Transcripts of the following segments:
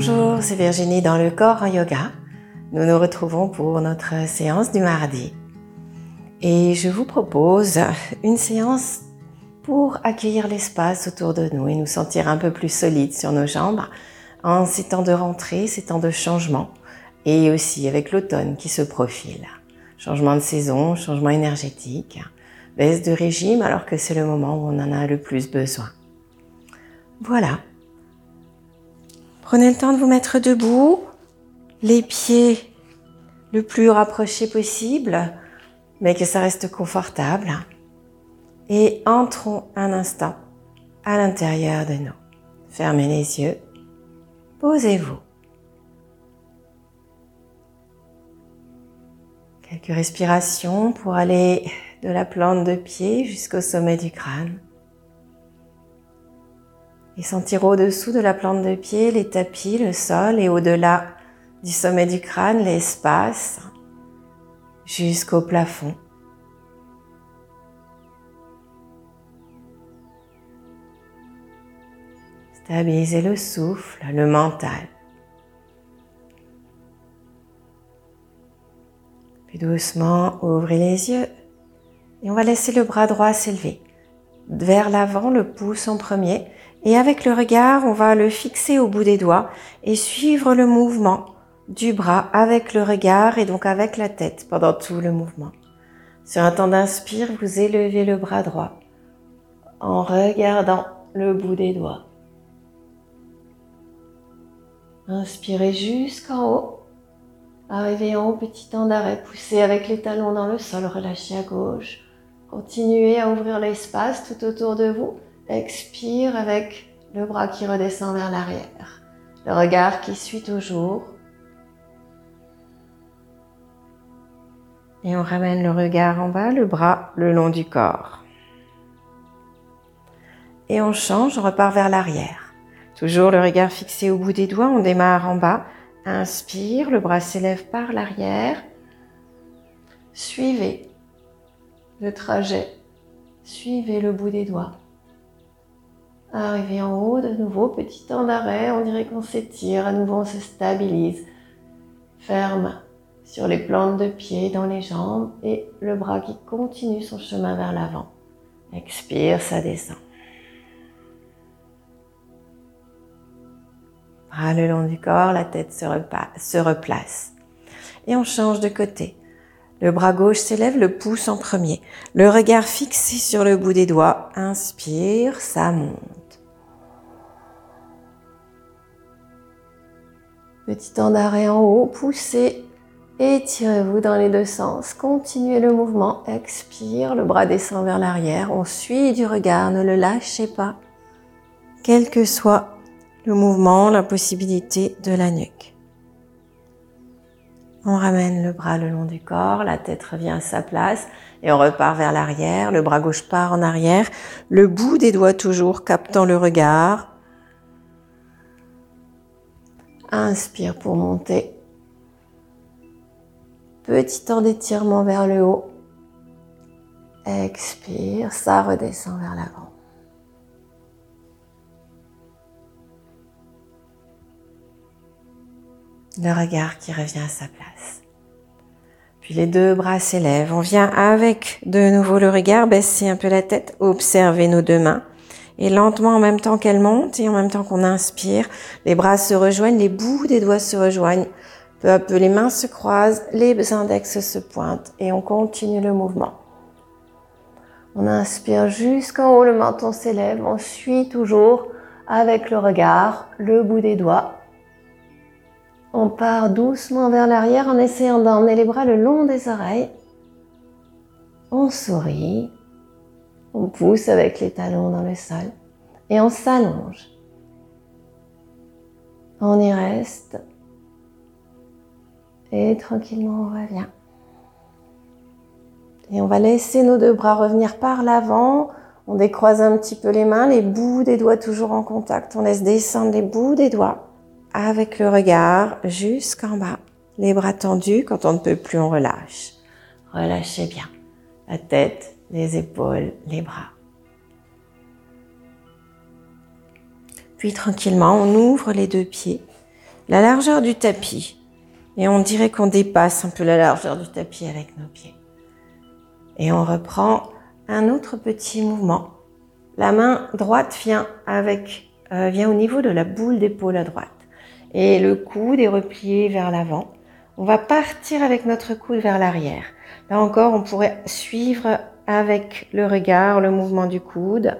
Bonjour, c'est Virginie dans le corps en yoga. Nous nous retrouvons pour notre séance du mardi. Et je vous propose une séance pour accueillir l'espace autour de nous et nous sentir un peu plus solides sur nos jambes en ces temps de rentrée, ces temps de changement et aussi avec l'automne qui se profile. Changement de saison, changement énergétique, baisse de régime alors que c'est le moment où on en a le plus besoin. Voilà. Prenez le temps de vous mettre debout, les pieds le plus rapprochés possible, mais que ça reste confortable. Et entrons un instant à l'intérieur de nous. Fermez les yeux, posez-vous. Quelques respirations pour aller de la plante de pied jusqu'au sommet du crâne. Et sentir au-dessous de la plante de pied les tapis, le sol et au-delà du sommet du crâne l'espace jusqu'au plafond. Stabilisez le souffle, le mental. Puis doucement, ouvrez les yeux et on va laisser le bras droit s'élever. Vers l'avant, le pouce en premier. Et avec le regard, on va le fixer au bout des doigts et suivre le mouvement du bras avec le regard et donc avec la tête pendant tout le mouvement. Sur un temps d'inspire, vous élevez le bras droit en regardant le bout des doigts. Inspirez jusqu'en haut. Arrivez en haut, petit temps d'arrêt, poussez avec les talons dans le sol, relâchez à gauche. Continuez à ouvrir l'espace tout autour de vous. Expire avec le bras qui redescend vers l'arrière. Le regard qui suit toujours. Et on ramène le regard en bas, le bras le long du corps. Et on change, on repart vers l'arrière. Toujours le regard fixé au bout des doigts, on démarre en bas. Inspire, le bras s'élève par l'arrière. Suivez le trajet. Suivez le bout des doigts. Arrivez en haut, de nouveau, petit temps d'arrêt, on dirait qu'on s'étire, à nouveau on se stabilise. Ferme sur les plantes de pied, dans les jambes et le bras qui continue son chemin vers l'avant. Expire, ça descend. Bras le long du corps, la tête se, se replace. Et on change de côté. Le bras gauche s'élève, le pouce en premier. Le regard fixé sur le bout des doigts. Inspire, ça monte. Petit temps d'arrêt en haut, poussez, étirez-vous dans les deux sens. Continuez le mouvement, expire, le bras descend vers l'arrière. On suit du regard, ne le lâchez pas. Quel que soit le mouvement, la possibilité de la nuque. On ramène le bras le long du corps, la tête revient à sa place et on repart vers l'arrière. Le bras gauche part en arrière, le bout des doigts toujours captant le regard. Inspire pour monter. Petit temps d'étirement vers le haut. Expire, ça redescend vers l'avant. le regard qui revient à sa place. Puis les deux bras s'élèvent. On vient avec de nouveau le regard, baisser un peu la tête, observer nos deux mains. Et lentement, en même temps qu'elles montent et en même temps qu'on inspire, les bras se rejoignent, les bouts des doigts se rejoignent. Peu à peu, les mains se croisent, les index se pointent et on continue le mouvement. On inspire jusqu'en haut, le menton s'élève. On suit toujours avec le regard, le bout des doigts on part doucement vers l'arrière en essayant d'emmener les bras le long des oreilles. On sourit. On pousse avec les talons dans le sol. Et on s'allonge. On y reste. Et tranquillement, on revient. Et on va laisser nos deux bras revenir par l'avant. On décroise un petit peu les mains, les bouts des doigts toujours en contact. On laisse descendre les bouts des doigts avec le regard jusqu'en bas, les bras tendus. Quand on ne peut plus, on relâche. Relâchez bien la tête, les épaules, les bras. Puis tranquillement, on ouvre les deux pieds la largeur du tapis. Et on dirait qu'on dépasse un peu la largeur du tapis avec nos pieds. Et on reprend un autre petit mouvement. La main droite vient avec, euh, vient au niveau de la boule d'épaule à droite. Et le coude est replié vers l'avant. On va partir avec notre coude vers l'arrière. Là encore, on pourrait suivre avec le regard le mouvement du coude.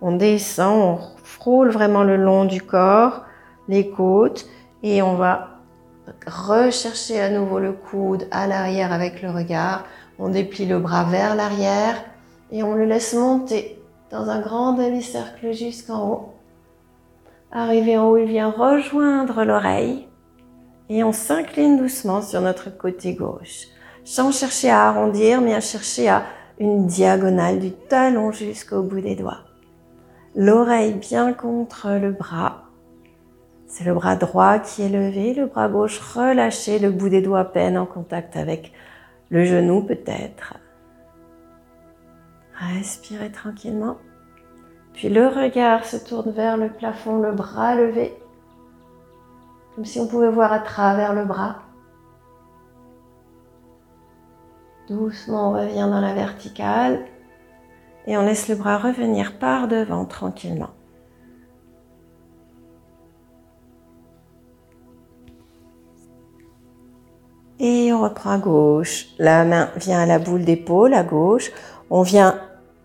On descend, on frôle vraiment le long du corps, les côtes, et on va rechercher à nouveau le coude à l'arrière avec le regard. On déplie le bras vers l'arrière et on le laisse monter dans un grand demi-cercle jusqu'en haut. Arrivé en haut, il vient rejoindre l'oreille et on s'incline doucement sur notre côté gauche, sans chercher à arrondir, mais à chercher à une diagonale du talon jusqu'au bout des doigts. L'oreille bien contre le bras c'est le bras droit qui est levé, le bras gauche relâché, le bout des doigts peine en contact avec le genou peut-être. Respirez tranquillement. Puis le regard se tourne vers le plafond, le bras levé, comme si on pouvait voir à travers le bras. Doucement, on revient dans la verticale et on laisse le bras revenir par devant tranquillement. Et on reprend à gauche. La main vient à la boule d'épaule à gauche. On vient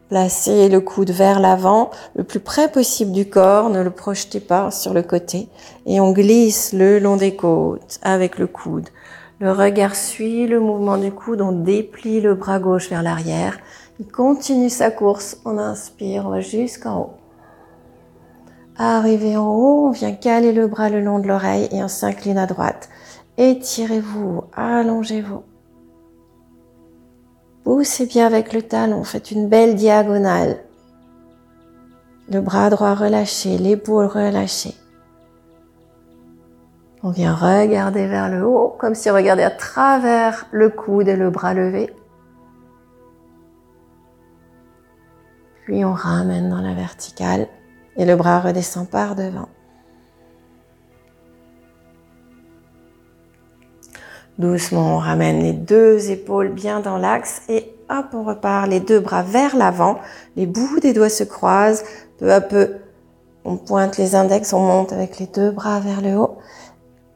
placer le coude vers l'avant, le plus près possible du corps. Ne le projetez pas sur le côté. Et on glisse le long des côtes avec le coude. Le regard suit le mouvement du coude. On déplie le bras gauche vers l'arrière. Il continue sa course. On inspire, jusqu'en haut. Arrivé en haut, on vient caler le bras le long de l'oreille et on s'incline à droite. Étirez-vous, allongez-vous. Poussez bien avec le talon, faites une belle diagonale. Le bras droit relâché, l'épaule relâchée. On vient regarder vers le haut, comme si on regardait à travers le coude et le bras levé. Puis on ramène dans la verticale et le bras redescend par devant. Doucement, on ramène les deux épaules bien dans l'axe et hop, on repart les deux bras vers l'avant. Les bouts des doigts se croisent. Peu à peu, on pointe les index, on monte avec les deux bras vers le haut.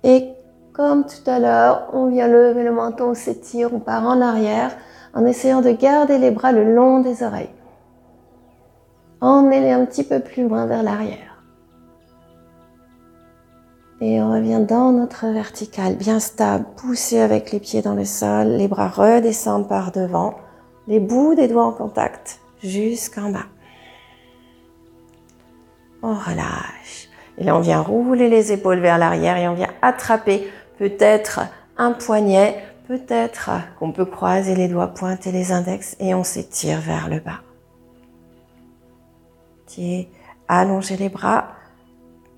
Et comme tout à l'heure, on vient lever le menton, on s'étire, on part en arrière en essayant de garder les bras le long des oreilles. Emmenez-les un petit peu plus loin vers l'arrière. Et on revient dans notre verticale, bien stable, poussé avec les pieds dans le sol, les bras redescendent par devant, les bouts des doigts en contact jusqu'en bas. On relâche. Et là, on vient rouler les épaules vers l'arrière et on vient attraper peut-être un poignet, peut-être qu'on peut croiser les doigts, pointer les index et on s'étire vers le bas. Allongez les bras,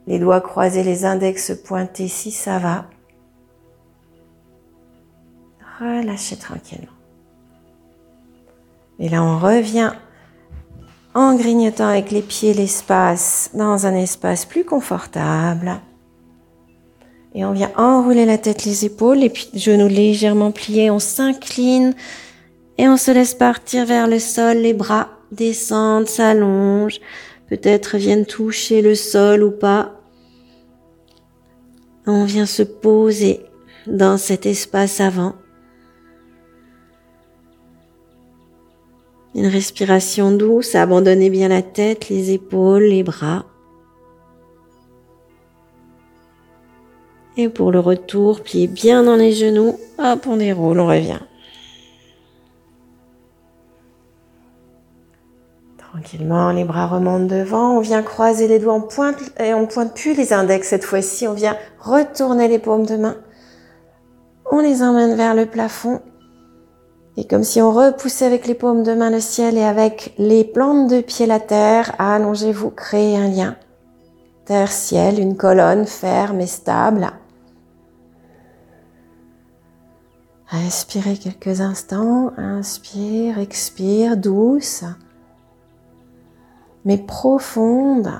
les doigts croisés, les index pointés si ça va. Relâchez tranquillement. Et là, on revient en grignotant avec les pieds l'espace dans un espace plus confortable. Et on vient enrouler la tête, les épaules, les genoux légèrement pliés. On s'incline et on se laisse partir vers le sol. Les bras descendent, s'allongent peut-être viennent toucher le sol ou pas. On vient se poser dans cet espace avant. Une respiration douce, abandonnez bien la tête, les épaules, les bras. Et pour le retour, pliez bien dans les genoux. Hop, on déroule, on revient. Les bras remontent devant. On vient croiser les doigts, on pointe et on pointe plus les index cette fois-ci. On vient retourner les paumes de main. On les emmène vers le plafond. Et comme si on repoussait avec les paumes de main le ciel et avec les plantes de pied la terre, allongez-vous, créez un lien. Terre-ciel, une colonne ferme et stable. Inspirez quelques instants. Inspire, expire, douce mais profonde.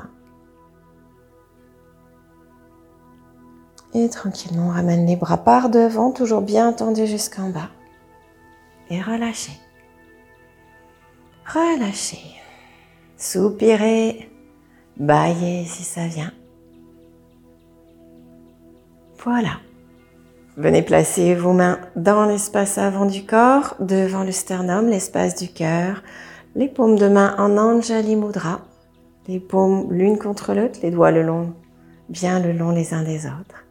Et tranquillement, ramène les bras par devant, toujours bien tendus jusqu'en bas. Et relâchez. Relâchez. Soupirez. Baillez si ça vient. Voilà. Venez placer vos mains dans l'espace avant du corps, devant le sternum, l'espace du cœur, les paumes de main en Anjali Mudra, les paumes l'une contre l'autre, les doigts le long, bien le long les uns des autres.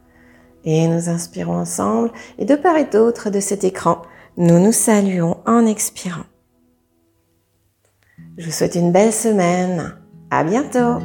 Et nous inspirons ensemble et de part et d'autre de cet écran, nous nous saluons en expirant. Je vous souhaite une belle semaine. À bientôt!